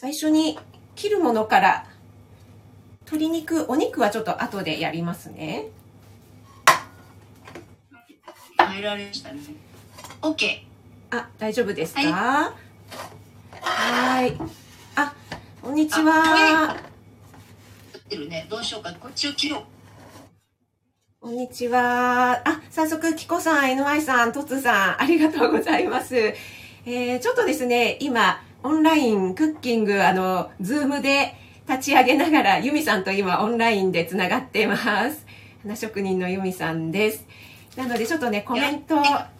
最初に切るものから鶏肉お肉はちょっと後でやりますね。入られましたね。OK あ大丈夫ですか？ははい。あこんにちあはね。どうしようか。こっちを切ろう。こんにちは。あ早速キコさん NY さんトツさんありがとうございます。えー、ちょっとですね今オンラインクッキングあの Zoom で立ち上げながらユミさんと今オンラインでつながっています花職人のユミさんですなのでちょっとねコメントあ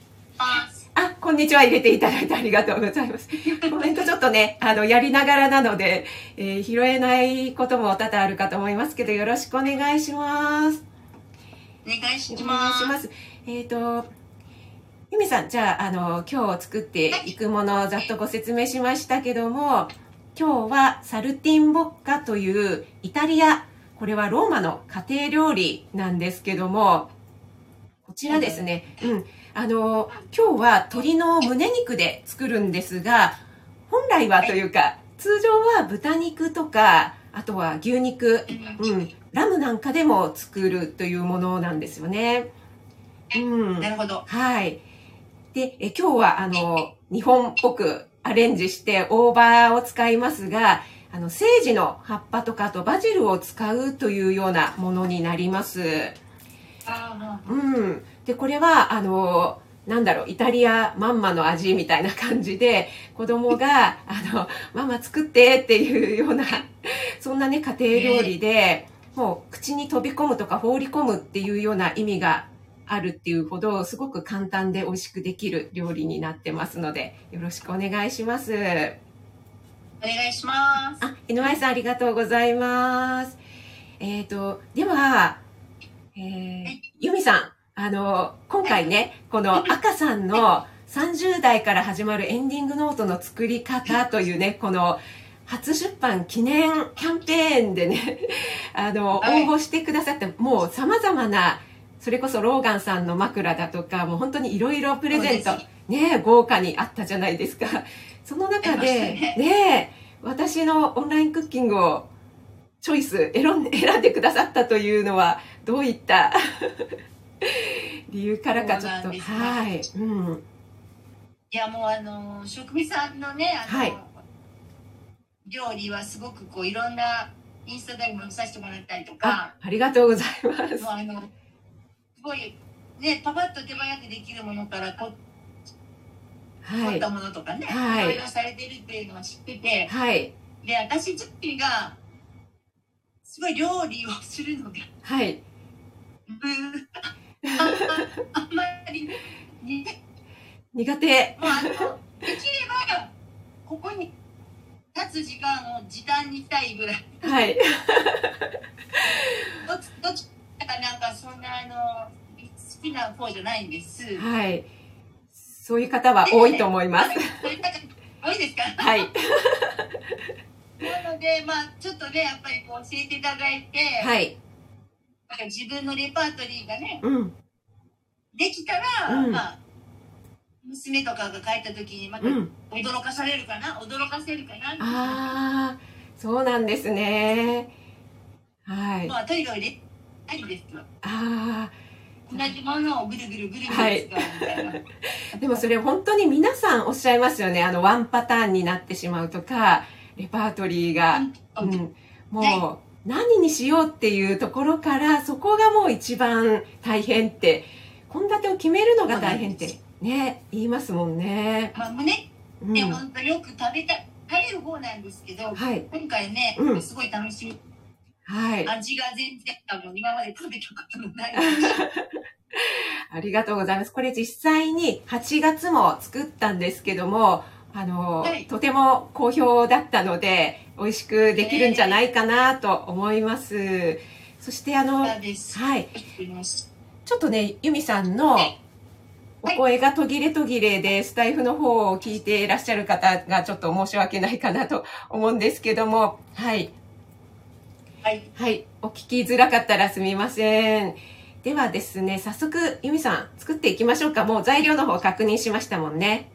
あ、こんにちは。入れていただいてありがとうございます。コメントちょっとね、あの、やりながらなので、えー拾えないことも多々あるかと思いますけど、よろしくお願いします。お願いしお願ますいします。えっ、と、ゆみさん、じゃあ、あの、今日作っていくものをざっとご説明しましたけども、今日はサルティンボッカというイタリア、これはローマの家庭料理なんですけども、こちらですね、うん、あの、今日は鶏の胸肉で作るんですが、本来はというか、通常は豚肉とか、あとは牛肉、うん、ラムなんかでも作るというものなんですよね。うん。なるほどはい。で、え今日はあの、日本っぽくアレンジして大葉を使いますが、あの、セージの葉っぱとかあとバジルを使うというようなものになります。あうん。で、これは、あの、なんだろう、イタリアまんまの味みたいな感じで、子供が、あの、ママ作ってっていうような、そんなね、家庭料理で、もう口に飛び込むとか放り込むっていうような意味があるっていうほど、すごく簡単で美味しくできる料理になってますので、よろしくお願いします。お願いします。あ、NY さんありがとうございます。えっ、と、では、えー、ユミさん、あの、今回ね、この赤さんの30代から始まるエンディングノートの作り方というね、この初出版記念キャンペーンでね、あの、応はい。募してくださって、もう様々な、それこそローガンさんの枕だとか、もう本当にいろいろプレゼントね、豪華にあったじゃないですか。その中で、ね。ね、私のオンラインクッキングをチョイス選ん 選んでくださったというのはどういった理由からかちょっとはい、うん、いやもうあの食味さんのねあの、はい。料理はすごくこういろんなインスタでも見させてもらったりとあかありがとうございます。もうあのすごいねパパッと手早くできるものからこはい。凝ったものとかね、はい。ろいろされてるっていうのは知ってて。はい。で私自身がすごい料理をするのがはい。うんああんまりね苦手。もうあのできればここに立つ時間を時短にしたいぐらい。はいどっちどっちかなんかそんなあの好きな方じゃないんです。はい。そういう方は多いと思います。多いですか？はい。なのでまあちょっとねやっぱりこう教えていただいて、はい。自分のレパートリーがねうん。できたら、うん。まあ娘とかが帰った時にまたうん。驚かされるかな、驚かせるかな？ああそうなんですね。はい。まあとにかくねありですよ。ああ同じものをぐるぐるぐるぐる使うみたいな。でもそれ本当に皆さんおっしゃいますよね。あの、ワンパターンになってしまうとか、レパートリーが、うん、もう、何にしようっていうところから、そこがもう一番大変って、献立を決めるのが大変って、ね、言いますもんね。まあ胸うん。ね、本当よく食べた食べる方なんですけど、はい、今回ね、うん。すごい楽しみはい。味が全然多分今まで食べたことのない ありがとうございます。これ実際に8月も作ったんですけども、あの、はいとても好評だったので、美味しくできるんじゃないかなと思います。そしてあの。はい。ちょっとね、ユミさんのお声が途切れ途切れで、スタイフの方を聞いていらっしゃる方がちょっと申し訳ないかなと思うんですけども、はい。はい。はい。お聞きづらかったらすみません。ではですね、早速、ユミさん、作っていきましょうか。もう材料の方確認しましたもんね。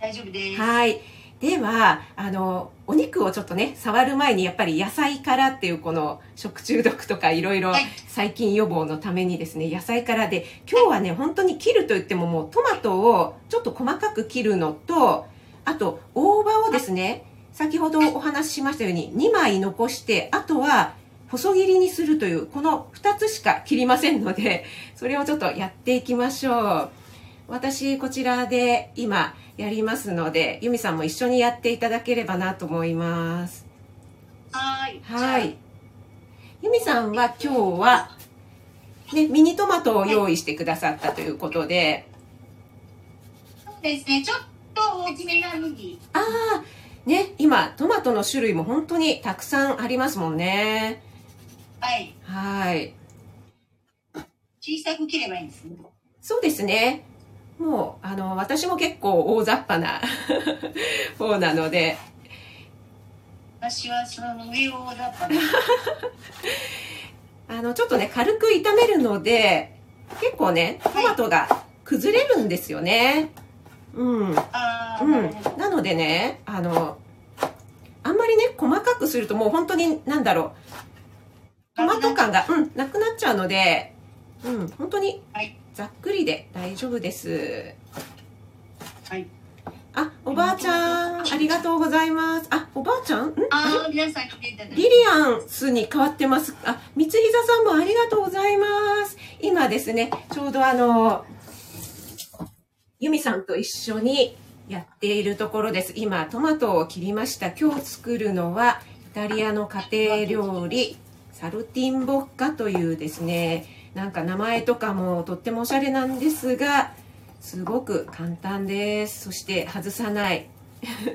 大丈夫です。はい。ではあのお肉をちょっとね触る前にやっぱり野菜からっていうこの食中毒とかいろいろはい細菌予防のためにですね野菜からで今日はね本当に切るといってももうトマトをちょっと細かく切るのとあと大葉をですね先ほどお話ししましたように2枚残してあとは細切りにするというこの2つしか切りませんので それをちょっとやっていきましょう私こちらで今やりますので由美さんも一緒にやっていただければなと思いますはい。はい。由美さんは今日は、ね、ミニトマトを用意してくださったということで、そうですね。ちょっと大きめな麦。ああ、ね、今トマトの種類も本当にたくさんありますもんね。はい。はい。小さく切ればいいんですね。そうですね。もう、あの、私も結構大雑把な 方なので、私はその上をだったね。あの、ちょっとね、軽く炒めるので、結構ね、トマトが崩れるんですよね。うん。うん。なのでねあのあんまりね細かくするともう本当になんだろう。トマト感が、うん、なくなっちゃうので、うん、本当にはい。ざっくりで大丈夫です。はい。あおばあちゃんありがとうございます。あおばあちゃん？ん？あ。リリアンスに変わってます。あ三膝さんもありがとうございます。今ですねちょうどあの由美さんと一緒にやっているところです。今トマトを切りました。今日作るのはイタリアの家庭料理サルティンボッカというですねなんか名前とかもとってもおしゃれなんですがすごく簡単です。そして外さない。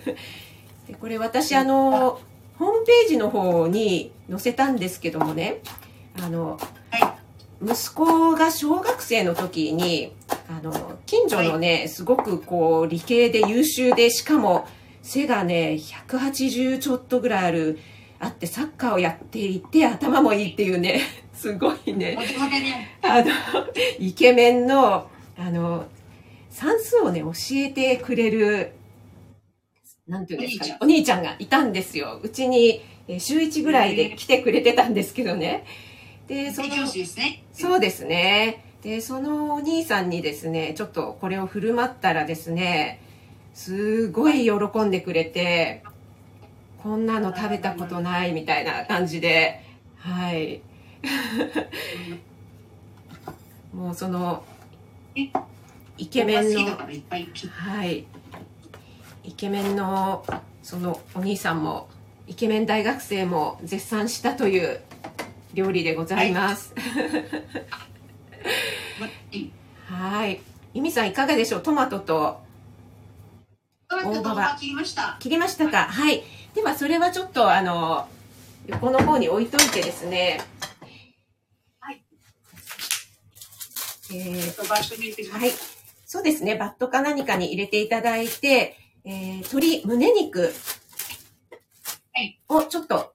でこれ私あのホームページの方に載せたんですけどもねあの息子が小学生の時にあの近所のねすごくこう理系で優秀でしかも背がね180ちょっとぐらいあるあってサッカーをやっていて頭もいいっていうね すごいね。あのイケメンのあの算数をね教えてくれるなんていうんですかねお兄ちゃん。がいたんですよ。うちにえー週1ぐらいで来てくれてたんですけどねでその教師ですね。そうですね。でそのお兄さんにですねちょっとこれを振る舞ったらですねすごい喜んでくれてこんなの食べたことないみたいな感じではい。もうそのえ？イケメンのはい。イケメンのそのお兄さんもイケメン大学生も絶賛したという料理でございます。うんはい。由美さんいかがでしょう？トマトとトマトと大葉切りました。切りましたか？はい。ではそれはちょっとあの横の方に置いといてですね。はい。えーバットに入れて。はい。そうですね。バットか何かに入れていただいて、えー鶏胸肉はい。をちょっと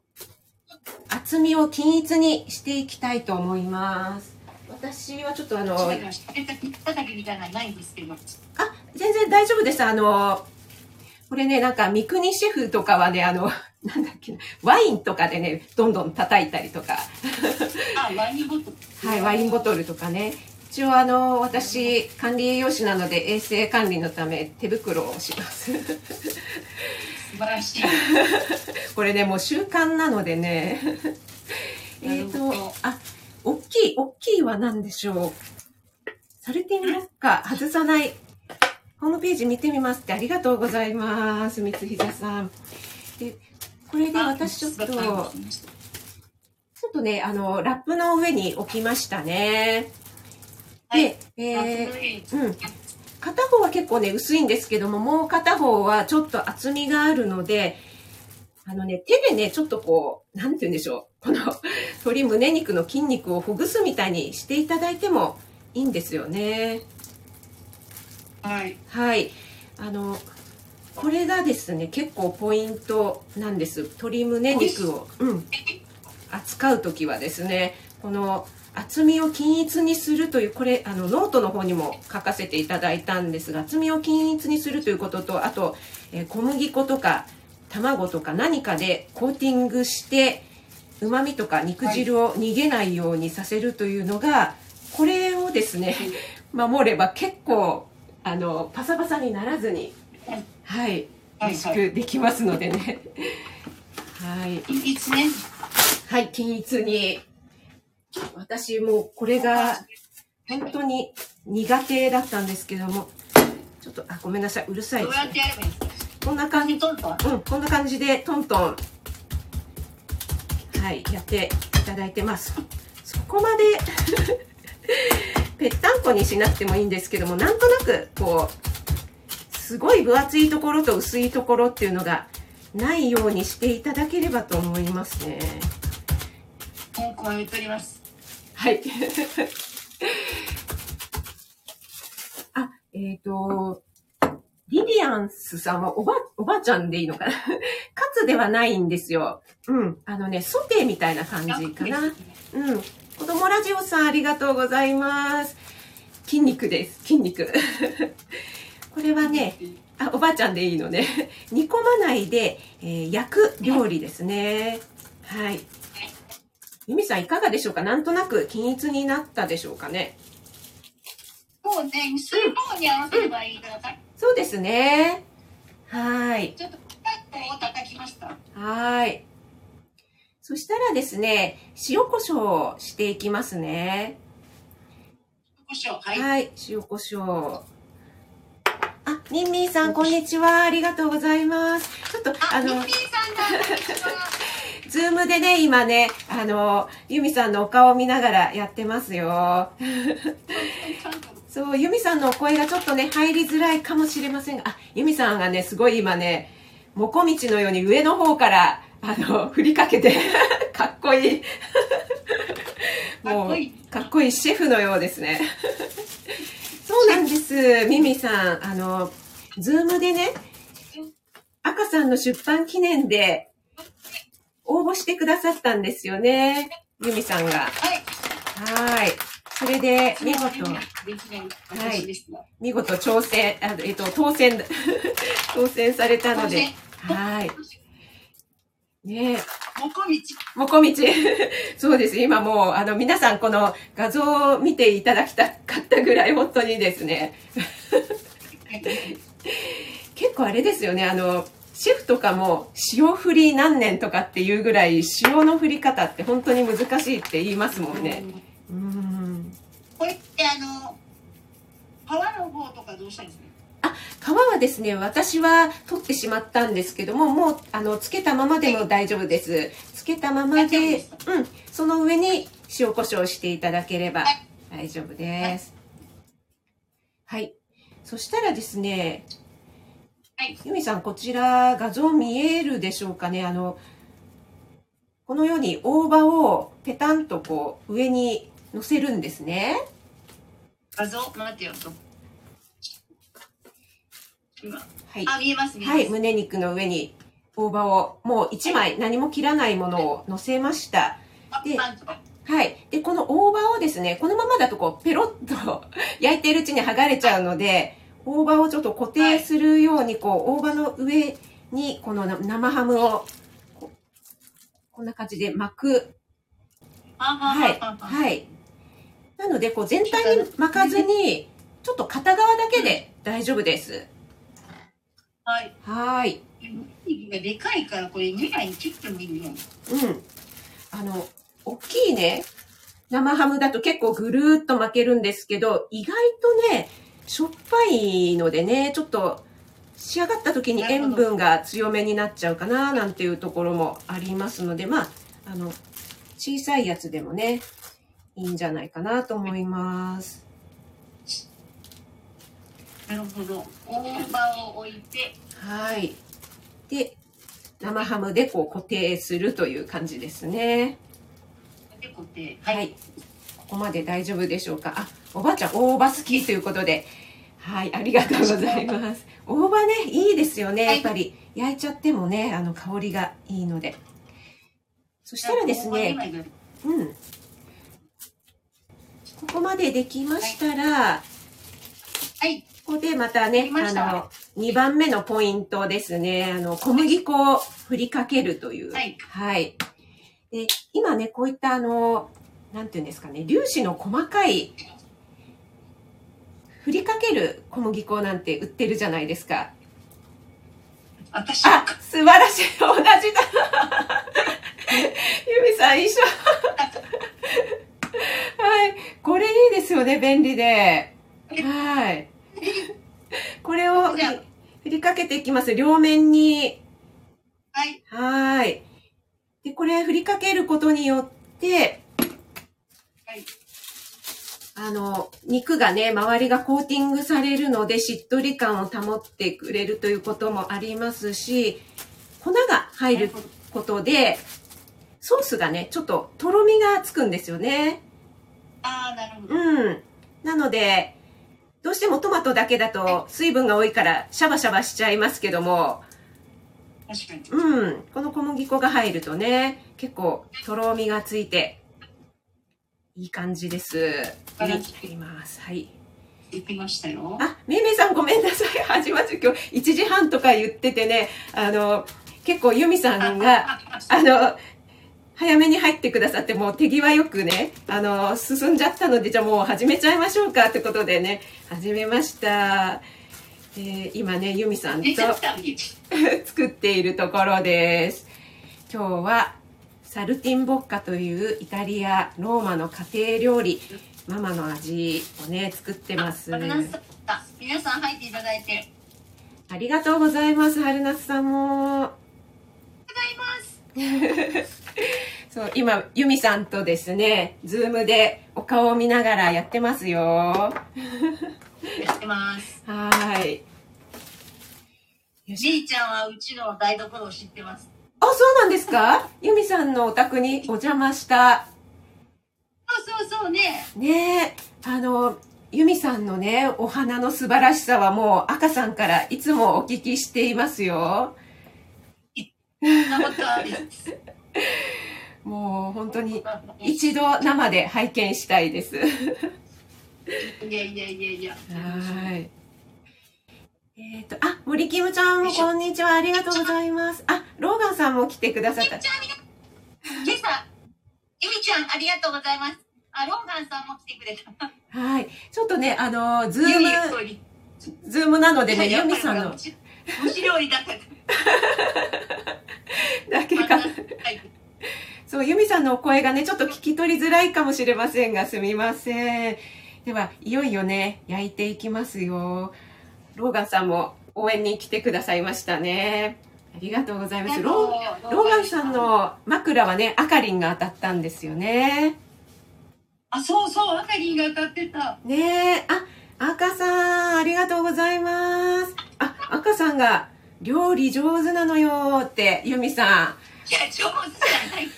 厚みを均一にしていきたいと思います。私はちょっとあの、あちょっと待ってましたたたきみたいなのないんですけど。全然大丈夫です。あの、これね、なんか三国シェフとかはね、あの、なんだっけな、ワインとかでね、どんどん叩いたりとか、あ、ワインボトル。はい、ワインボトルとかね。一応あの、私、管理栄養士なので衛生管理のため手袋をします。素晴らしい。これね、もう習慣なのでね。えっとあ、大きい、大きいは何でしょう？サルティンロッカー外さない。ホームページ見てみますってありがとうございます。三膝さん。で、これで私ちょっと、ちょっとね、あの、ラップの上に置きましたね。はいで、えー、ーうん。片方は結構ね、薄いんですけども、もう片方はちょっと厚みがあるので、あのね、手でね、ちょっとこう、なんて言うんでしょう。この 鶏胸肉の筋肉をほぐすみたいにしていただいてもいいんですよね。はい。はい。あの、これがですね、結構ポイントなんです。鶏胸肉を、うん、扱うときはですね、この厚みを均一にするというこれあのノートの方にも書かせていただいたんですが厚みを均一にするということとあと、えー小麦粉とか卵とか何かでコーティングしてうまみとか肉汁を逃げないようにさせるというのが、これをですね守れば結構あのパサパサにならずにはい。はい美味しはい。はいくできますのでね。はい。いいつね。はい均一に私もうこれが本当に苦手だったんですけどもちょっとあごめんなさいうるさいこんな感じトントンうん、こんな感じでトントン、はい、やっていただいてます。そこまで ぺったんこにしなくてもいいんですけども、なんとなく、こう、すごい分厚いところと薄いところっていうのがないようにしていただければと思いますね。香港へ言っておりますはい。あ、えっ、と、リリアンスさんはおば、おばあちゃんでいいのかな？カツではないんですよ。うん。あのね、ソテーみたいな感じかな。うん。子供ラジオさんありがとうございます。筋肉です。筋肉。これはね、あ、おばあちゃんでいいのね。煮込まないで、えー焼く料理ですね。はい。ゆみさんいかがでしょうか？なんとなく均一になったでしょうかね？もうね薄い方に合わせればいいからさそうですね。はい。ちょっとパッとを叩きましたはい。そしたらですね、塩コショウをしていきますね。はいはい、塩コショウ。あ、ミンミンさん、こんにちは。ありがとうございます。ちょっと、あのあミッ、キーさんだZoom でね、今ね、あの、ユミさんのお顔を見ながらやってますよ。そう、ユミさんのお声がちょっとね、入りづらいかもしれませんが、あ、ユミさんがね、すごい今ね、もこみちのように上の方から、あの、振りかけて、かっこいい。もうかっこいい、かっこいいシェフのようですね。そうなんです、ミミさん。あの、 Zoom でね、赤さんの出版記念で応募してくださったんですよね。ユミさんが。はいはい。それで、見事、できない見事挑戦、あえっと、当選、当選されたので、はい。ねもこみちもこみち。そうです。今もう、あの、皆さんこの画像を見ていただきたかったぐらい、本当にですね。結構あれですよね。あの、シェフとかも塩振り何年とかっていうぐらい塩の振り方って本当に難しいって言いますもんね。うん。これってあの皮の方とかどうしたんですか？皮はですね、私は取ってしまったんですけども、もう、あの、つけたままでも大丈夫です。つけたままでうん、その上に塩コショウしていただければ大丈夫です。はい。そしたらですね、はいゆみさん、こちら画像見えるでしょうかね？あの、このように大葉をペタンとこう上に乗せるんですね。画像待ってよと今はい。あ見えます見えます、はい、胸肉の上に大葉をもう1枚何も切らないものを乗せました。ではい。で、この大葉をですね、このままだとこう、ペロッと 焼いているうちに剥がれちゃうので、大葉をちょっと固定するように、こう、大葉の上に、このな生ハムを、こうこんな感じで巻く。はい。はい。なので、こう、全体に巻かずに、ちょっと片側だけで大丈夫です。はいはい。でかいからこれ2枚切ってもいいようん。あの、大きいね、生ハムだと結構ぐるーっと巻けるんですけど、意外とね、しょっぱいのでね、ちょっと仕上がった時に塩分が強めになっちゃうかな、なんていうところもありますので、まあ、あの、小さいやつでもね、いいんじゃないかなと思います。なるほど大葉を置いてはい。で、生ハムでこう固定するという感じですね。で固定はい。ここまで大丈夫でしょうか？あ、おばあちゃん、大葉好きということで。はい、ありがとうございます。大葉ね、いいですよね。やっぱり、焼いちゃってもね、あの、香りがいいので。そしたらですね、うん。ここまでできましたら、はい。ここでまたねあの、2番目のポイントですね。あの、小麦粉を振りかけるという。はい。はい。で、今ね、こういったあの、なんていうんですかね、粒子の細かい、振りかける小麦粉なんて売ってるじゃないですか。私あ、素晴らしい。同じだ。ゆみさん一緒。はい。これいいですよね、便利で。はい。これを振りかけていきます。両面に。はい。はい。で、これ振りかけることによって、はい。あの、肉がね、周りがコーティングされるので、しっとり感を保ってくれるということもありますし、粉が入ることで、ソースがね、ちょっととろみがつくんですよね。ああ、なるほど。うん。なので、どうしてもトマトだけだと水分が多いからシャバシャバしちゃいますけども、確かに。うん。この小麦粉が入るとね、結構とろみがついて、いい感じです。あらいります。はい。できましたよ。あ、めいめいさんごめんなさい。始まって今日1時半とか言っててね、あの、結構ユミさんが、あの、早めに入ってくださって、もう手際よくね、あの、進んじゃったので、じゃあもう始めちゃいましょうかってことでね、始めました。えー今ね、ユミさんと。作っているところです。今日は、サルティンボッカというイタリア、ローマの家庭料理、ママの味をね、作ってます。あ皆さん皆さん入っていただいて。ありがとうございます、春夏さんも。ございます。そう、今、ユミさんとですね、 Zoom でお顔を見ながらやってますよ。はやってます。ーい。じいちゃんはうちの台所を知ってます。あ、そうなんですか？ユミさんのお宅にお邪魔した。そうそうそうね。ねえ、あの、ユミさんのね、お花の素晴らしさはもう赤さんからいつもお聞きしていますよ。もう本当に一度生で拝見したいです。いやいやいやいや。はい。えっ、と、あ、森キムちゃんもこんにちは。ありがとうございます。あ、ローガンさんも来てくださった。今朝、ゆみちゃんありがとうございます。あ、ローガンさんも来てくれた。はい。ちょっとね、あの、ズゆみー。ム、ズームなのでね、ユやっぱりミさんの蒸し料理だったか だけか。ら。はい。そう、ユミさんのお声がね、ちょっと聞き取りづらいかもしれませんが、すみません。では、いよいよね、焼いていきますよ。ローガンさんも応援に来てくださいましたね。ありがとうございます。ローローガンさん。の枕はね、あかりんが当たったんですよね。あ、そうそう、あかりんが歌ってた。ねえ、あ、赤さん、ありがとうございます。あ、赤さんが、料理上手なのよって、ユミさいや、上手じゃない。ん。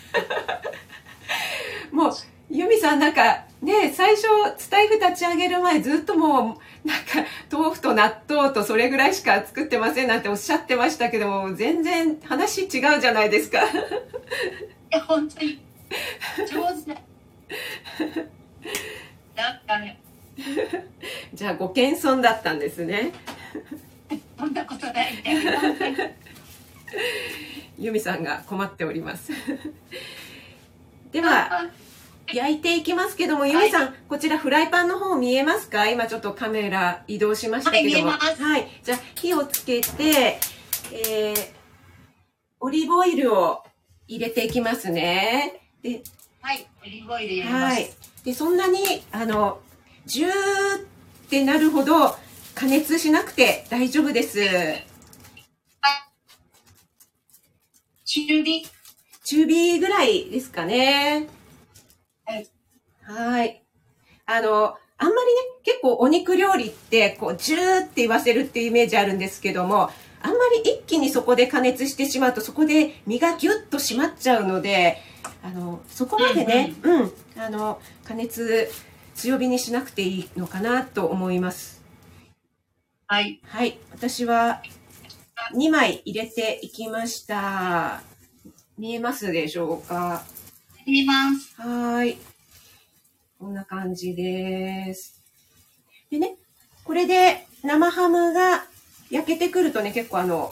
もう、ユミさんなんか、ね最初、スタイフ立ち上げる前、ずっともう、なんか、豆腐と納豆とそれぐらいしか作ってませんなんておっしゃってましたけども、全然話違うじゃないですか。いや、本当に。上手だ。だったね。じゃあ、ご謙遜だったんですね。そんなことないんだよ。本当にユミさんが困っております。では、あ焼いていきますけども、ゆみさん、こちらフライパンの方見えますか？今ちょっとカメラ移動しましたけども。はい見えますはい。じゃあ、火をつけて、えー、オリーブオイルを入れていきますね。で、はい、オリーブオイル入れます。はい。で、そんなに、あの、ジューってなるほど加熱しなくて大丈夫です。中火？中火ぐらいですかね。はい。はい。あの、あんまりね、結構お肉料理って、こう、ジューって言わせるっていうイメージあるんですけども、あんまり一気にそこで加熱してしまうと、そこで身がギュッと締まっちゃうので、あの、そこまでね、うん、あの、加熱強火にしなくていいのかなと思います。はい。はい。私は2枚入れていきました。見えますでしょうか？入れます。はーい。こんな感じです。でね、これで生ハムが焼けてくるとね、結構あの、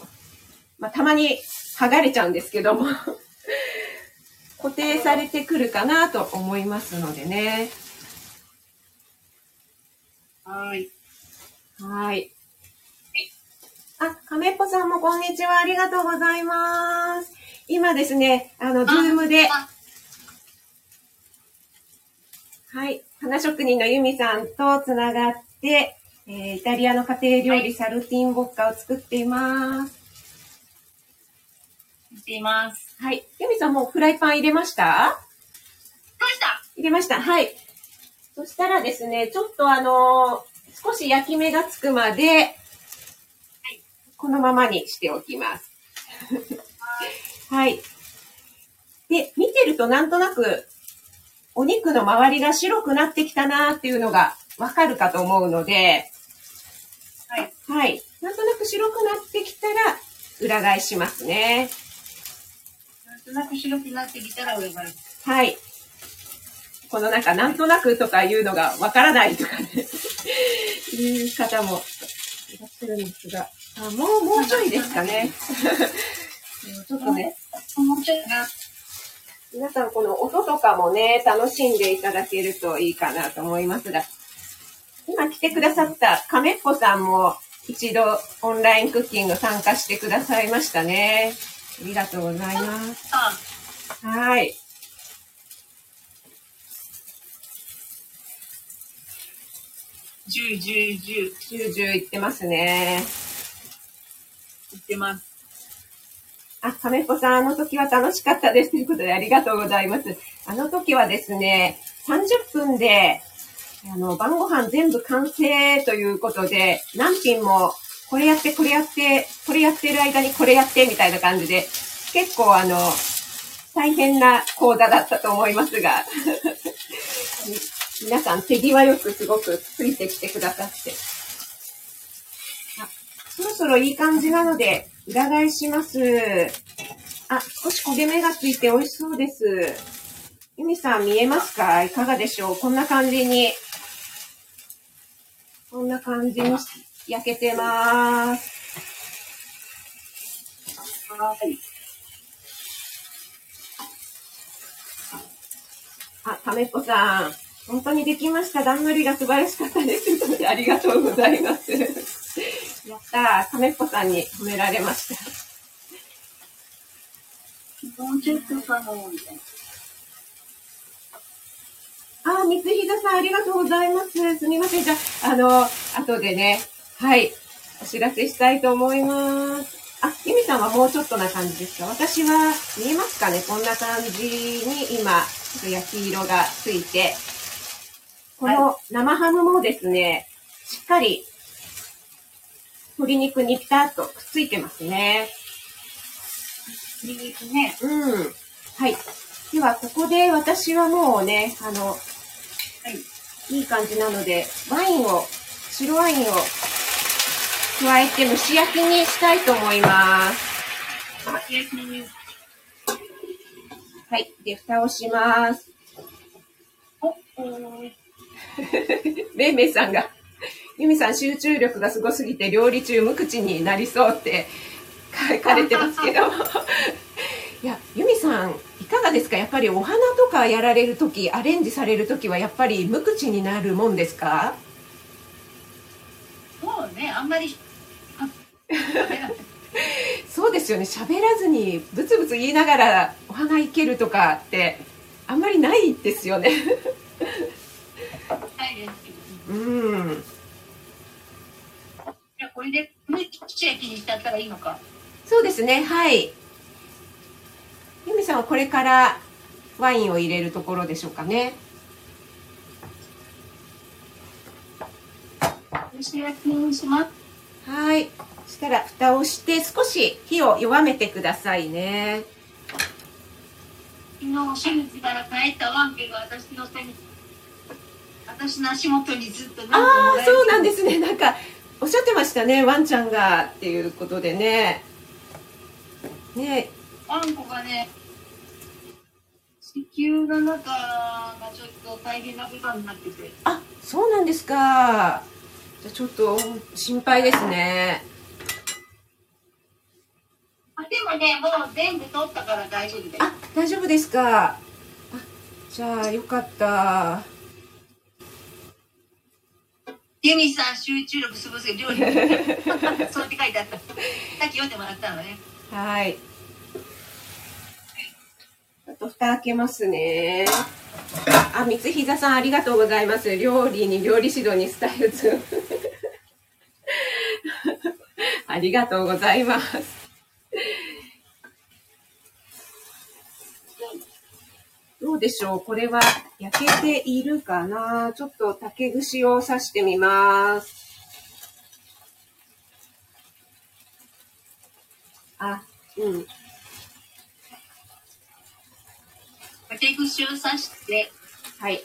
まあ、たまに剥がれちゃうんですけども、固定されてくるかなと思いますのでね。はい。はい。あ、亀っぽさんもこんにちは。ありがとうございます。今ですね、あの、ズームで、あはい。花職人のユミさんとつながって、えーイタリアの家庭料理、サルティンボッカを作っています。見ています。はい。ユミさんもうフライパン入れました？どうした入れました。はい。そしたらですね、ちょっとあのー少し焼き目がつくまで、このままにしておきます。はい。で、見てるとなんとなく、お肉の周りが白くなってきたなっていうのがわかるかと思うので、はい。はい。なんとなく白くなってきたら、裏返しますね。なんとなく白くなってきたら上がる。はい。このなんか、なんとなくとかいうのがわからないとかね、いう方もいらっしゃるんですが、あもう、もうちょいですかね。ちょっとね、もうちょっとな。皆さんこの音とかもね、楽しんでいただけるといいかなと思いますが、今来てくださった亀っぽさんも一度オンラインクッキング参加してくださいましたね。ありがとうございます。あ、はい。十十十10、10いってますね。言ってます。あ、亀っぽさん、あの時は楽しかったです。ということでありがとうございます。あの時はですね、30分で、あの、晩ご飯全部完成ということで、何品も、これやって、これやって、これやってる間にこれやって、みたいな感じで、結構あの、大変な講座だったと思いますが、皆さん手際よくすごくついてきてくださって。あ、そろそろいい感じなので、裏返します。あ、少し焦げ目がついて美味しそうです。ゆみさん見えますか？いかがでしょう？こんな感じに、こんな感じに焼けてます。はい。あ、ためっぽさん。本当にできました。段取りが素晴らしかったです。ありがとうございます。やったー。ためっぽさんに褒められました。もうちょっとかも、みたいな。あ、三つひざさん、ありがとうございます。すみません。じゃあ、あの、後でね、はい、お知らせしたいと思います。あ、ゆみさんはもうちょっとな感じですか？私は、見えますかね？こんな感じに今、ちょっと焼き色がついて、この生ハムもですね、しっかり、鶏肉にピタッとくっついてますね。いいですね。うん。はい。では、ここで私はもうね、あの、はい。いい感じなので、ワインを、白ワインを加えて蒸し焼きにしたいと思います。はい。で、蓋をします。お、おーめいめいさんが、ゆみさん集中力がすごすぎて料理中無口になりそうって書かれてますけど。いや、ゆみさん、いかがですか？やっぱりお花とかやられるとき、アレンジされるときはやっぱり無口になるもんですか？そうね、あんまり。あ そうですよね喋らずにブツブツ言いながらお花いけるとかってあんまりないですよね はいですうんじゃあこれで、むちっちゃいしちゃったらいいのか。そうですねはいゆみさんはこれからワインを入れるところでしょうかね。はいそしたら蓋をして少し火を弱めてくださいね昨日、手術から帰ったワンケが私の手に、私の足元にずっとああそうなんでですねなんかおっしゃってましたねワンちゃんがっていうことでねねワンコがね、地球の中がちょっと大変なことになってて。あ、そうなんですか。じゃあちょっと心配ですね。あでもね、もう全部取ったから大丈夫です。あ、大丈夫ですか。あ、じゃあよかった。ユニさん集中力すごすぎ料理。そうって書いてあった。さっき読んでもらったのね。はい。あと蓋開けますね。あ、三つ膝さんありがとうございます。料理に料理指導にスタイルズ。ありがとうございます。どうでしょう？これは焼けているかな？ちょっと竹串を刺してみます。あ、うん。竹串を刺して、はい。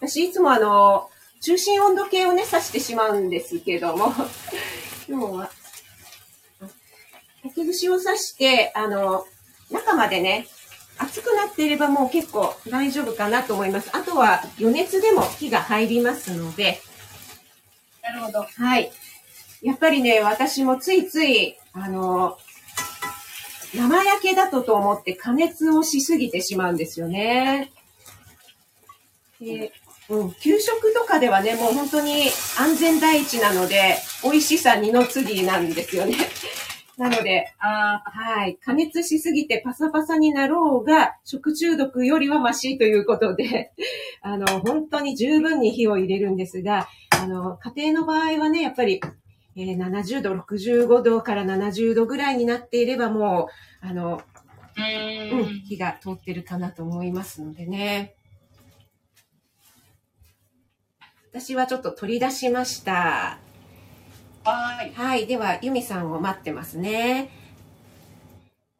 私いつもあの、中心温度計をね、刺してしまうんですけども、今日は、竹串を刺して、あの、中までね、熱くなっていればもう結構大丈夫かなと思います。あとは余熱でも火が入りますので、なるほど。はい。やっぱりね、私もついつい、あの、生焼けだとと思って加熱をしすぎてしまうんですよね。でうん、給食とかではね、もう本当に安全第一なので、美味しさ二の次なんですよね。なので、あはい。加熱しすぎてパサパサになろうが、食中毒よりはマシということで、あの、本当に十分に火を入れるんですが、あの、家庭の場合はね、やっぱり、えー70度、65度から70度ぐらいになっていればもう、あの、ううん、ーん。火が通ってるかなと思いますのでね。私はちょっと取り出しました。はい。はい。では、ユミさんを待ってますね。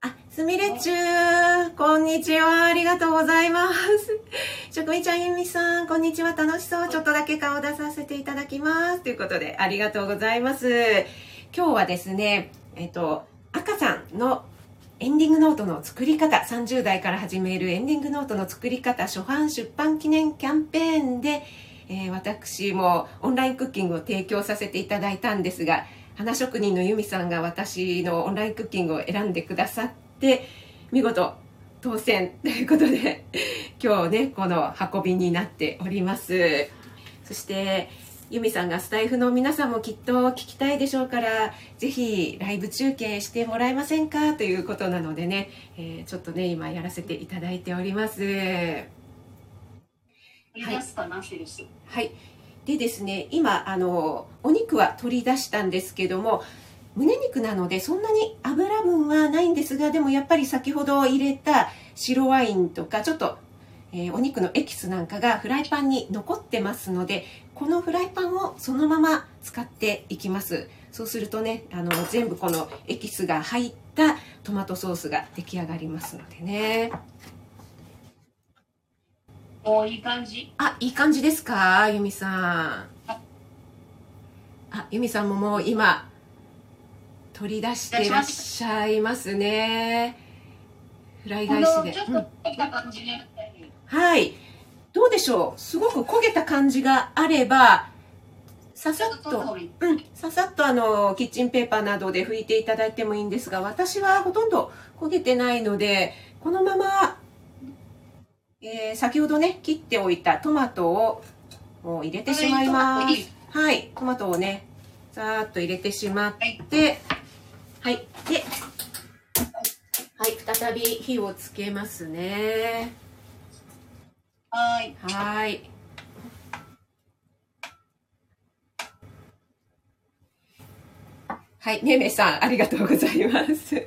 あ、すみれちゅー、こんにちは。ありがとうございます。職味ちゃん、ユミさん、こんにちは。楽しそう。ちょっとだけ顔出させていただきます。ということで、ありがとうございます。今日はですね、えっと、赤さんのエンディングノートの作り方、30代から始めるエンディングノートの作り方、初版出版記念キャンペーンで、えー私もオンラインクッキングを提供させていただいたんですが花職人の由美さんが私のオンラインクッキングを選んでくださって見事当選ということで 今日ねこの運びになっております。そして由美さんがスタイフの皆さんもきっと聞きたいでしょうからぜひライブ中継してもらえませんかということなのでね、えーちょっとね今やらせていただいております。取り出すかな、セルス。はい。でですね、今、あの、お肉は取り出したんですけども、胸肉なのでそんなに油分はないんですが、でもやっぱり先ほど入れた白ワインとか、ちょっと、えーお肉のエキスなんかがフライパンに残ってますので、このフライパンをそのまま使っていきます。そうするとね、あの、全部このエキスが入ったトマトソースが出来上がりますのでね。おいい感じ？あ、いい感じですか？ゆみさん。あ、ゆみさんももう今、取り出していらっしゃいますね。フライこ返しで。はい。どうでしょう？すごく焦げた感じがあれば、ささっと。うん、ささっとあの、キッチンペーパーなどで拭いていただいてもいいんですが、私はほとんど焦げてないので、このまま、えー先ほどね、切っておいたトマトをもう入れてしまいまはいす。はい、トマトをね、ざーっと入れてしまって、はい、で、はい、再び火をつけますね。はい。はい。はい、めいめいさん、ありがとうございます。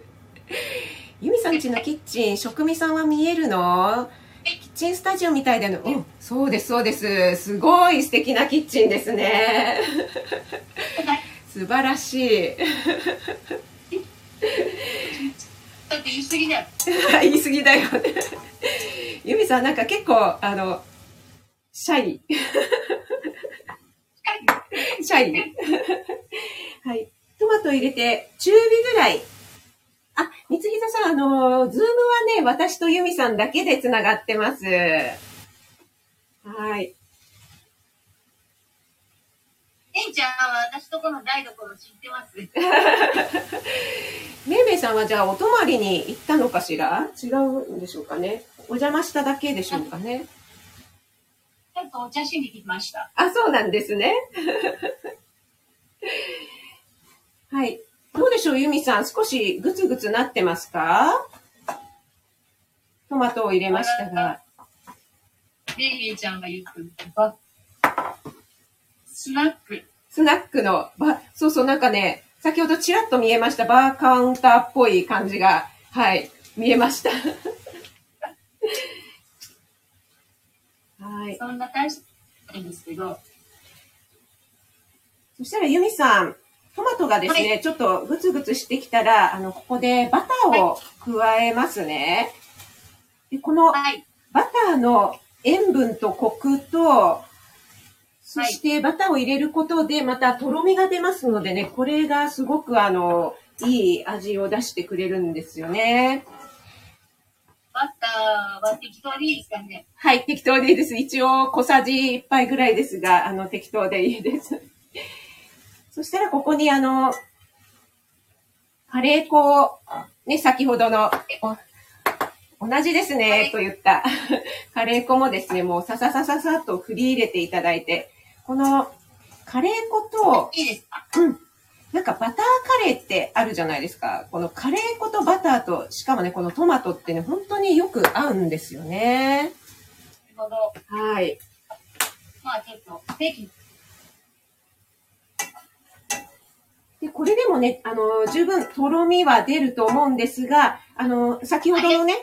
ゆみさんちのキッチン、職味さんは見えるの？キッチンスタジオみたいだの。うん、そうです、そうです。すごい素敵なキッチンですね。素晴らしい。だって言い過ぎだよ。言い過ぎだよね。ゆみさん、なんか結構、あの、シャイ。シャイ。はい。トマト入れて、中火ぐらいあ、三つひざさん、あの、 Zoom はね、私とユミさんだけでつながってます。はい。えんちゃんは私とこの台所知ってます？めいめいさんはじゃあお泊まりに行ったのかしら？違うんでしょうかね。お邪魔しただけでしょうかね。ちょっとお茶しに来ました。あ、そうなんですね。はい。どうでしょう、ユミさん。少しグツグツなってますか？トマトを入れましたが。ベイビーちゃんが言ってスナック。スナックの、ば、そうそう、なんかね、先ほどちらっと見えました。バーカウンターっぽい感じが、はい、見えました。はい。そんな大したいんですけど、そしたらユミさん、トマトがですね、はちょっとグツグツしてきたら、あの、ここでバターを加えますね。でこのはい。バターの塩分とコクと、そしてバターを入れることでまたとろみが出ますのでね、これがすごくあの、いい味を出してくれるんですよね。バターは適当でいいですかね？はい、適当でいいです。一応小さじ1杯ぐらいですが、あの、適当でいいです。そしたらここにあの、カレー粉を、ね、先ほどの、お同じですね、と言った カレー粉もですね、もうさささささっと振り入れていただいて、このカレー粉と、いいですか？うん。なんかバターカレーってあるじゃないですか。このカレー粉とバターと、しかもね、このトマトってね、本当によく合うんですよね。なるほど。はい。まあちょっと、適宜で、これでもね、あの、十分とろみは出ると思うんですが、あの、先ほどのね、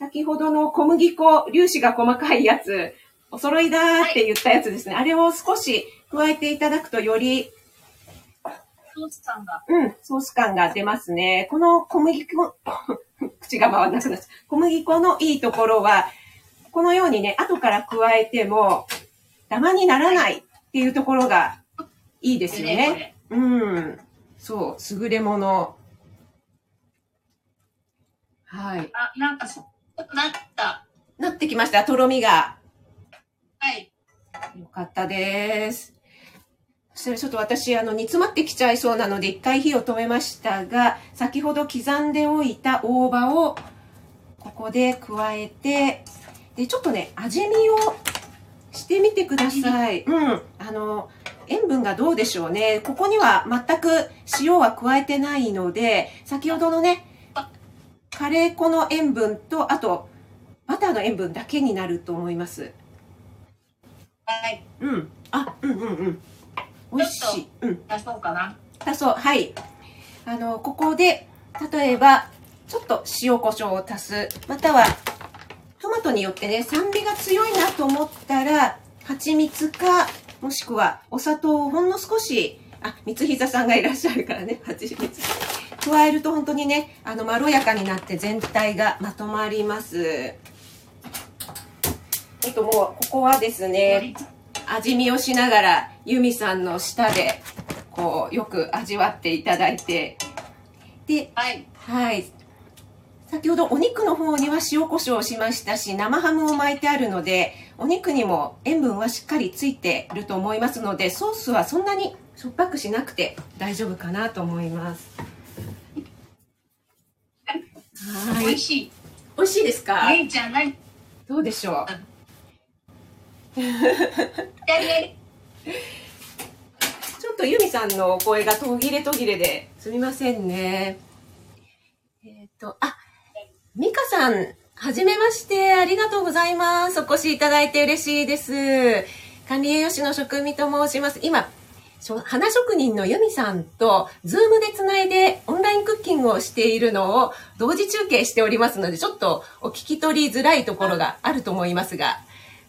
先ほどの小麦粉、粒子が細かいやつ、お揃いだーって言ったやつですね。あれを少し加えていただくとより、ソースさんが、うん、ソース感が出ますね。この小麦粉、口が回らなくなっちゃう。小麦粉のいいところは、このようにね、後から加えても、ダマにならないっていうところがいいですよね。こうん。そう、優れもの。はい。れあ、なんかそ、なった。なってきました、とろみが。はい。よかったです。ちょっと私、あの、煮詰まってきちゃいそうなので、一回火を止めましたが、先ほど刻んでおいた大葉を、ここで加えて、で、ちょっとね、味見をしてみてください。うん。あの、塩分がどうでしょうね。ここには全く塩は加えてないので、先ほどのね、カレー粉の塩分と、あと、バターの塩分だけになると思います。はい。うん。あ、うんうんうん。美味しい。うん。出そうかな。だそう。はい。あの、ここで、例えば、ちょっと塩コショウを足す。または、トマトによってね、酸味が強いなと思ったら、蜂蜜か、もしくはお砂糖をほんの少し、あ、三つ膝さんがいらっしゃるからね、蜂蜜。加えると本当にね、あの、まろやかになって全体がまとまります。えっと、もう、ここはですね、味見をしながらユミさんの舌でこうよく味わっていただいてではい。はい先ほどお肉の方には塩コショウをしましたし生ハムを巻いてあるのでお肉にも塩分はしっかりついていると思いますのでソースはそんなにしょっぱくしなくて大丈夫かなと思います。はい。美味しい。美味しいですか？レイちゃん、何どうでしょう？ちょっとユミさんのお声が途切れ途切れですみませんね。えっ、と、あ、ミカさん、はじめまして、ありがとうございます。お越しいただいて嬉しいです。管理栄養士の職味と申します。今、花職人のユミさんと、 Zoom でつないでオンラインクッキングをしているのを同時中継しておりますので、ちょっとお聞き取りづらいところがあると思いますが、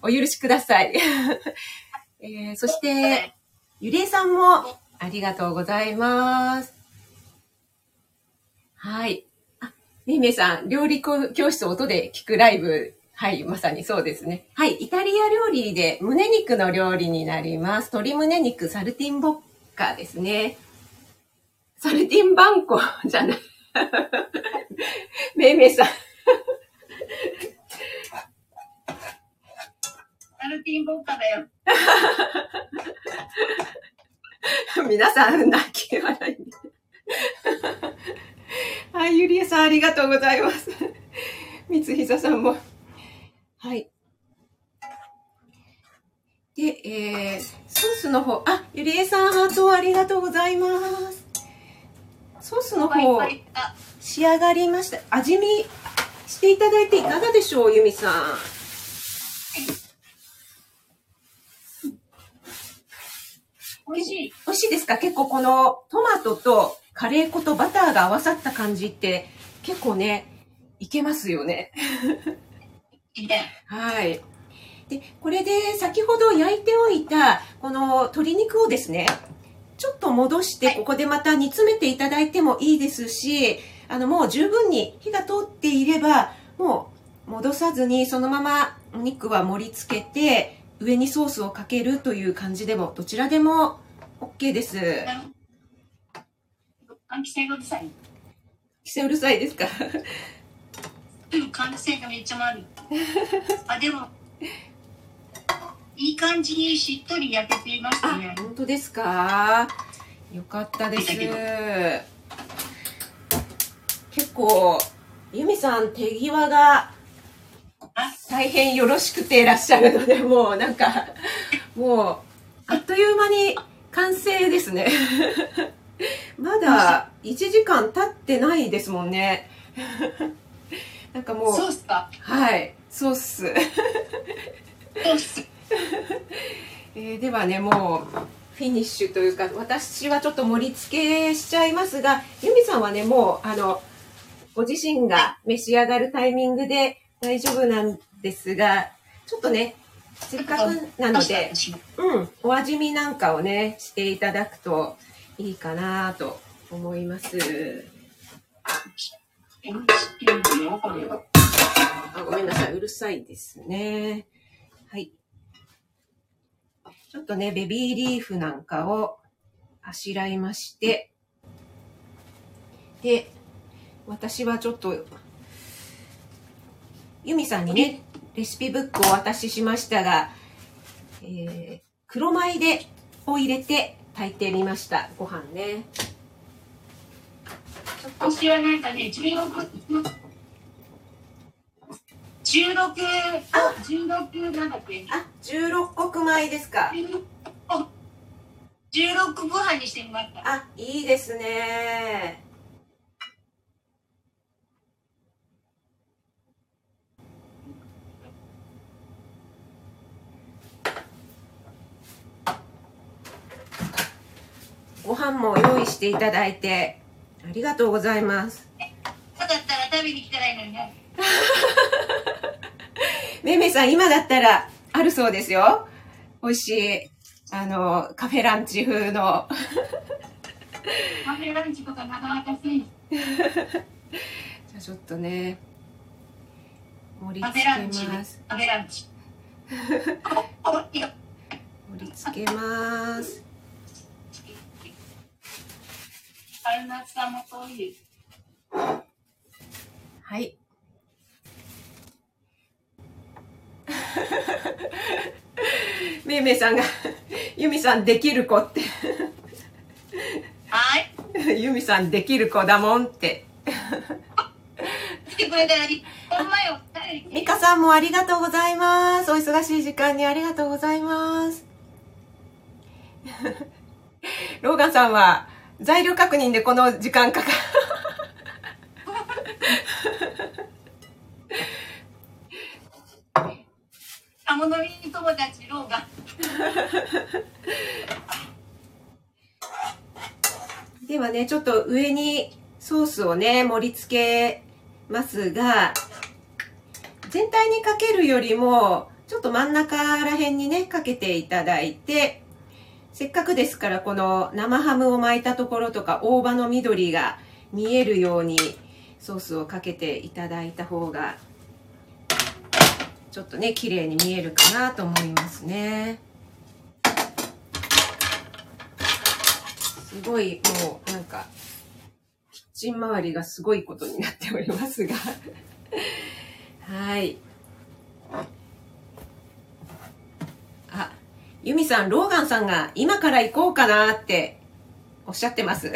お許しください。えーそして、ゆりえさんもありがとうございます。はい。あ、めさん、料理教室を音で聞くライブ。はい、まさにそうですね。はい、イタリア料理で胸肉の料理になります。鶏胸肉サルティンボッカですね。サルティンバンコじゃない。めいめいさん。サルティンボッカだよ。皆さん、泣き笑い。はい、ゆりえさん、ありがとうございます。三ひささんも。はい。で、えー、ソースの方、あ、ゆりえさん、ハートありがとうございます。ソースの方、仕上がりました。味見していただいていかがでしょう、ゆみさん。美味しい。美味しいですか？結構このトマトとカレー粉とバターが合わさった感じって結構ね、いけますよね。はい。で、これで先ほど焼いておいたこの鶏肉をですね、ちょっと戻してここでまた煮詰めていただいてもいいですし、あのもう十分に火が通っていれば、もう戻さずにそのままお肉は盛り付けて、上にソースをかけるという感じでもどちらでも OK です。換気扇がうるさい？規制うるさいですか？換気扇がめっちゃ回る。あ、でも、いい感じにしっとり焼けていましたね。本当ですか？よかったです。結構、由美さん手際が大変よろしくていらっしゃるので、もうなんか、もう、あっという間に完成ですね。まだ1時間経ってないですもんね。なんかもう。そうっすか？はい、そうっす。そうっす。えー、ではね、もう、フィニッシュというか、私はちょっと盛り付けしちゃいますが、ユミさんはね、もう、あの、ご自身が召し上がるタイミングで大丈夫なんですが、ちょっとね、せっかくなので、うん、お味見なんかをね、していただくといいかなと思います。あごめんなさい、うるさいですね。はい。ちょっとね、ベビーリーフなんかをあしらいまして、で、私はちょっと、ユミさんにね、レシピブックをお渡ししましたが、えー、黒米でを入れて炊いてみました。ご飯ね。私はなんかね、16、16、あ、16なんだっけ？あ、16穀米ですか。16ご飯にしてみました。あ、いいですね。ご飯も用意していただいてありがとうございます。だったら食べに来たらいいのにね。めめさん今だったらあるそうですよ。美味しいあのカフェランチ風の。カフェランチとかなかなかせん じゃあちょっとね盛り付けます。カフェランチ 盛り付けます春夏さんもそういう。はい。めいめいさんが、ゆみさんできる子って。はい。ゆみさんできる子だもんって。来てくれたら、ほんまよ。みかさんもありがとうございます。お忙しい時間にありがとうございます。ローガンさんは、材料確認でこの時間かかる。友達ローが。ではね、ちょっと上にソースをね、盛り付けますが、全体にかけるよりも、ちょっと真ん中ら辺にね、かけていただいて、せっかくですからこの生ハムを巻いたところとか大葉の緑が見えるようにソースをかけていただいた方がちょっとね綺麗に見えるかなと思いますねすごいもうなんかキッチン周りがすごいことになっておりますが。はい。あ、ユミさん、ローガンさんが今から行こうかなっておっしゃってます。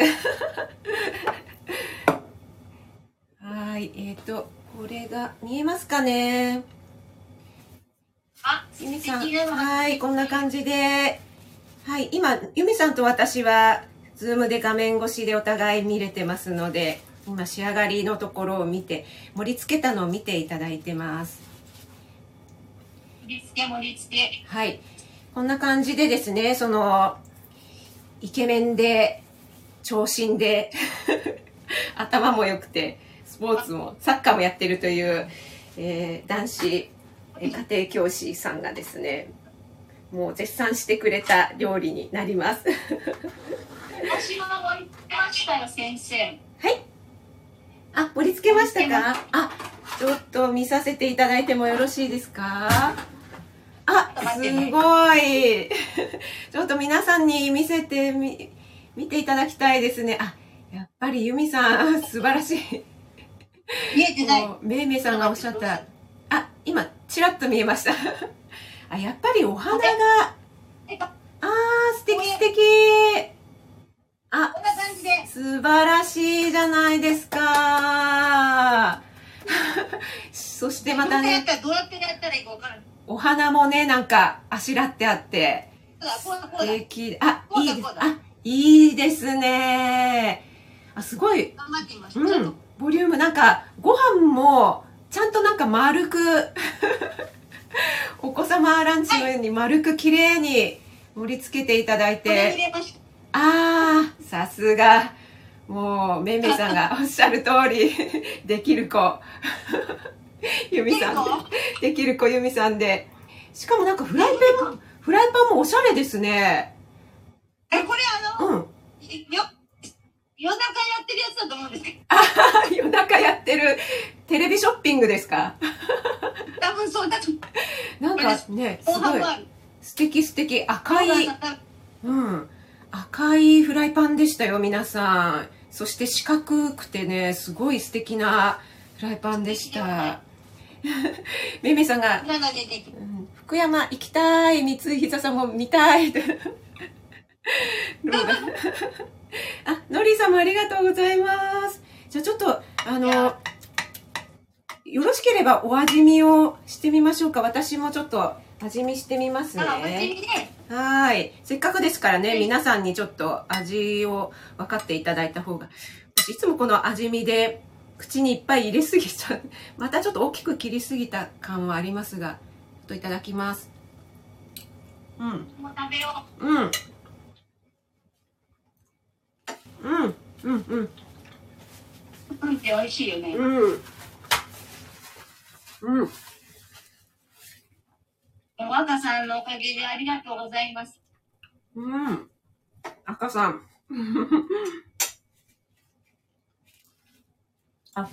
はい、えっ、と、これが見えますかね？あ、ユミさん、はい、こんな感じで、はい、今、ユミさんと私は、ズームで画面越しでお互い見れてますので、今仕上がりのところを見て、盛り付けたのを見ていただいてます。盛り付け盛り付け。はい。こんな感じでですね、その、イケメンで、長身で、頭も良くて、スポーツも、サッカーもやってるという、えー男子、えー家庭教師さんがですね、もう絶賛してくれた料理になります。私は盛り付けましたよ、先生。はい。あ、盛り付けましたか？あ、ちょっと見させていただいてもよろしいですか？あ、すごい。ちょっと皆さんに見せてみ、見ていただきたいですね。あ、やっぱりユミさん、素晴らしい。見えてない。めいめいさんがおっしゃった。あ、今、ちらっと見えました。あ、やっぱりお花が、あー、素敵素敵。あ、こんな感じで。素晴らしいじゃないですか。そしてまたね、どうやったらどうやってやったらいいかわからない。お花もね、なんか、あしらってあって、素だ。敵。あ、いいです。あ、いいですね。あ、すごい。うん。ボリューム、なんか、ご飯も、ちゃんとなんか丸く、お子様ランチのように丸く綺麗に盛り付けていただいて、れました。あー、さすが。もう、めいめいさんがおっしゃる通り、できる子。ゆみさんで、できる子ゆみさんで。しかもなんかフライパンも、フライパンもおしゃれですね。え、これあの、うん。よ、夜中やってるやつだと思うんですけど、あ 夜中やってるテレビショッピングですか？多分そうだと。なんかね、すごい。素敵素敵。赤い、うん。赤いフライパンでしたよ、皆さん。そして四角くてね、すごい素敵なフライパンでした。めめさんが、福山行きたい、三井ひざさんも見たい。あ、のりさんもありがとうございます。じゃあちょっと、あの、よろしければお味見をしてみましょうか。私もちょっと味見してみますね。はい。せっかくですからね、はい皆さんにちょっと味を分かっていただいた方が。私いつもこの味見で口にいっぱい入れすぎちゃう。またちょっと大きく切りすぎた感はありますが、といただきます。うん。もう食べようん。うん。うん。うん。う。うんって美味しいよね。うん。うん。若さんのおかげでありがとうございます。うん。赤さん。あ、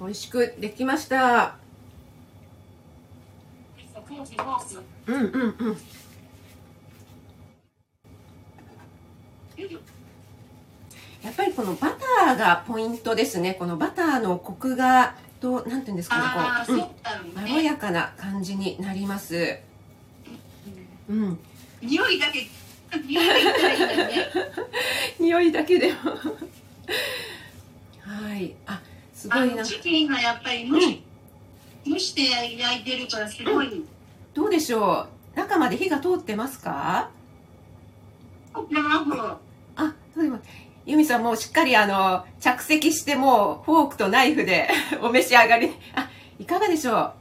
美味しくできました。うんうんうん。やっぱりこのバターがポイントですね。このバターのコクが、と、なんていうんですかね、こう、そううんまろね。やかな感じになります。うん。匂いだけ。匂い だけでも。はい。あ、すごいなチキンがやっぱり蒸し、蒸して焼いてるからすごい。どうでしょう？中まで火が通ってますか？あ、そうでも、ユミさんもうしっかりあの、着席してもうフォークとナイフで お召し上がり。あ、いかがでしょ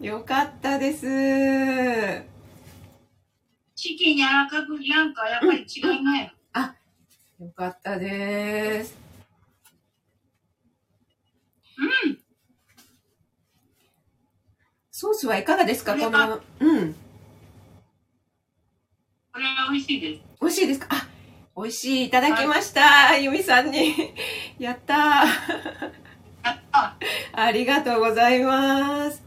う？よかったです。チキン柔らかくなんかやっぱり違いない。よかったです。うん。ソースはいかがですか？この、うん。これは美味しいです。美味しいですか？あ、美味しい。いただきました。ユミさんに。やったー。ありがとうございます。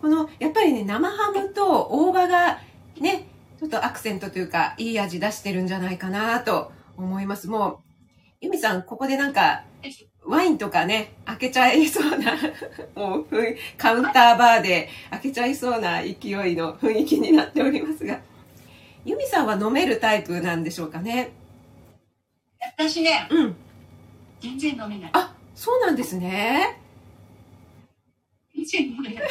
この、やっぱりね、生ハムと大葉がね、ちょっとアクセントというか、いい味出してるんじゃないかなと思います。もう、ユミさん、ここでなんか、ワインとかね、開けちゃいそうな、もう、カウンターバーで開けちゃいそうな勢いの雰囲気になっておりますが、ユミさんは飲めるタイプなんでしょうかね？私ね、うん。全然飲めない。あ、そうなんですね。全然飲めない。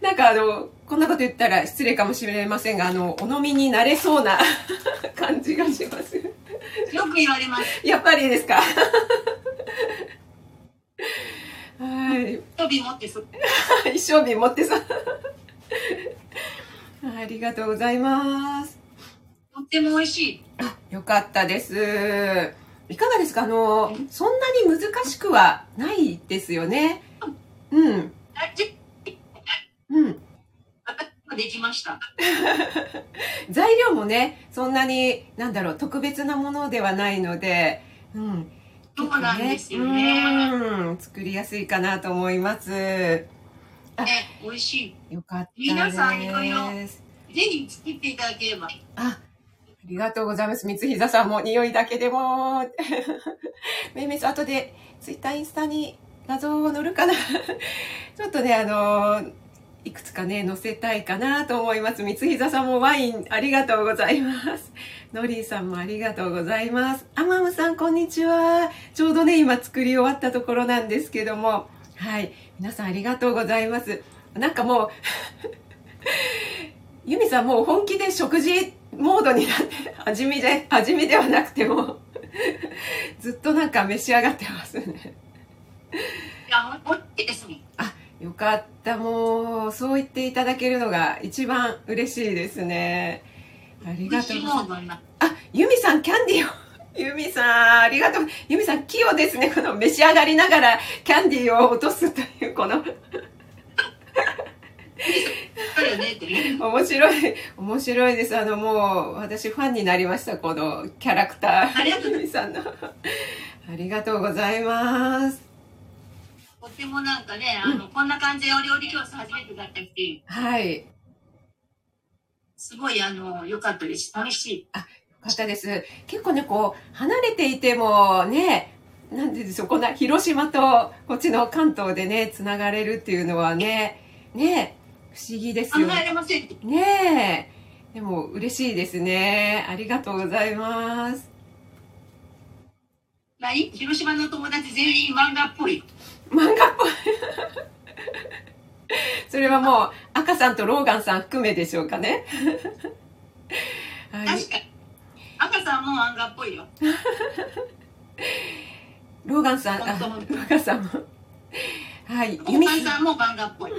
なんかあの、こんなこと言ったら失礼かもしれませんが、あの、お飲みになれそうな 感じがします。よく言われます。やっぱりですか？はい。飛び持ってそ、一生瓶持ってさ。ありがとうございます。とっても美味しい。あ、よかったです。いかがですか？あの、そんなに難しくはないですよね。うん。うん。できました。材料もね、そんなに、なんだろう、特別なものではないので、うん。そうなんですよね。うん。作りやすいかなと思います。あね、美味しよかった。皆さんいろいろい。ぜひ作っていただければ。あ、ありがとうございます。三膝さんも匂いだけでも。めいめいさん、後でツイッター、インスタに画像を載るかな。ちょっとね、あのいくつかね、載せたいかなと思います。三膝さんもワインありがとうございます。ノリーさんもありがとうございます。アマムさん、こんにちは。ちょうどね、今作り終わったところなんですけども。はい。皆さんありがとうございます。なんかもう、ユミさんもう本気で食事モードになって、味見で、味見ではなくても、ずっとなんか召し上がってますね。いや、美味しいですね。あ、よかった。もう、そう言っていただけるのが一番嬉しいですね。ありがとうございます。あ、ユミさん、キャンディーを。ユミさん、ありがとう。ユミさん、器用ですね。この召し上がりながらキャンディーを落とすという、この。面白い、面白いです。あの、もう、私ファンになりました。このキャラクター。ありがとうユミさんの。ありがとうございます。とってもなんかね、あの、こんな感じでお料理教室初めてだったし、はい。すごいあの、良かったです。楽しい。よかったです。結構ね、こう、離れていてもね、なんででしょう、こんな広島とこっちの関東でね、つながれるっていうのはね、ね、不思議です考よえれません。ねえ。でも嬉しいですね。ありがとうございます。何広島の友達全員漫画っぽい。漫画っぽい。それはもう、赤さんとローガンさん含めでしょうかね。はい確かに。赤さんも漫画っぽいよ。ローガンさん、あ、ロ本当ーガンさんも。はい、おユミ母さんも漫画っぽい。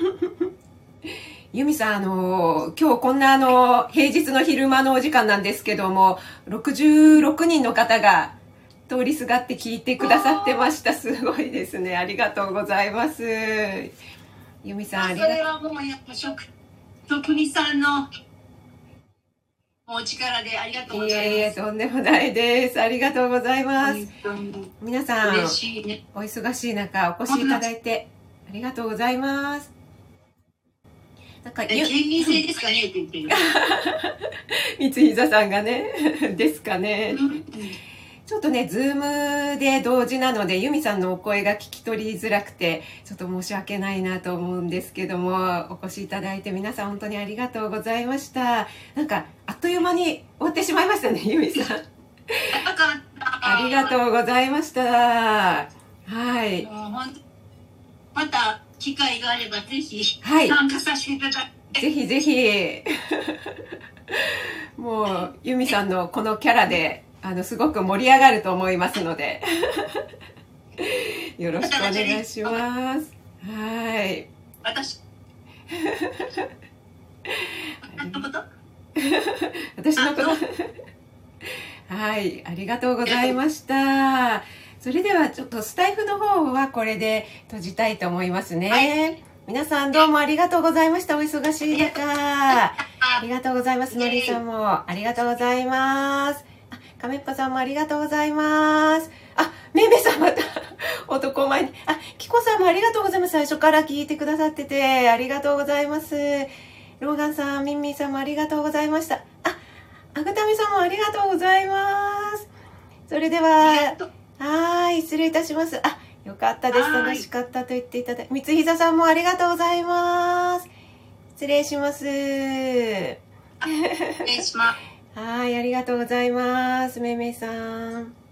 ユミさん、あの、今日こんなあの、平日の昼間のお時間なんですけども、66人の方が通りすがって聞いてくださってました。すごいですね。ありがとうございます。ユミさん、あそりがとうれはもうやっぱ食、徳美さんのお力でありがとうございえいえ、います。とんでもないです。ありがとうございます。皆さん、ね。お忙しい中、お越しいただいて、ありがとうございます。なんか、県民性ですかね？って言ってる。三膝さんがね、ですかね。うんちょっとね、 Zoom で同時なので、ユミさんのお声が聞き取りづらくて、ちょっと申し訳ないなと思うんですけども、お越しいただいて皆さん本当にありがとうございました。なんか、あっという間に終わってしまいましたね、ユミさん。ありがとうございました。はい。また機会があればぜひはい参加させていただいて、ぜひぜひ。もう、ユミさんのこのキャラで、あの、すごく盛り上がると思いますので。よろしくお願いします。はい。私私のこと？私のこと？はい、ありがとうございました。それではちょっとスタイフの方はこれで閉じたいと思いますね。はい皆さんどうもありがとうございました。お忙しい中。あありがとうございます。のりさんもありがとうございます。カメッパさんもありがとうございます。あ、めめさんまた、男前に。あ、キコさんもありがとうございます。最初から聞いてくださってて、ありがとうございます。ローガンさん、ミンミンさんもありがとうございました。あ、アグタミさんもありがとうございます。それでは、はい、失礼いたします。あ、よかったです。楽しかったと言っていただいて、三膝さんもありがとうございます。失礼します。失礼します。はい、ありがとうございます。めめさん。